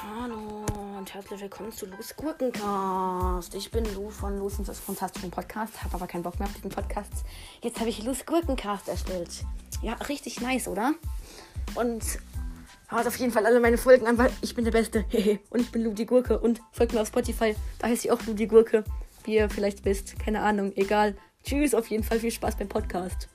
Hallo und herzlich willkommen zu Lu's Gurkencast. Ich bin Lu von Lu's und das fantastischen Podcast, habe aber keinen Bock mehr auf diesen Podcast. Jetzt habe ich Lu's Gurkencast erstellt. Ja, richtig nice, oder? Und haut auf jeden Fall alle meine Folgen an, weil ich bin der Beste. und ich bin Lu die Gurke und folgt mir auf Spotify. Da heißt ich auch Lu die Gurke. Wie ihr vielleicht wisst, keine Ahnung, egal. Tschüss, auf jeden Fall viel Spaß beim Podcast.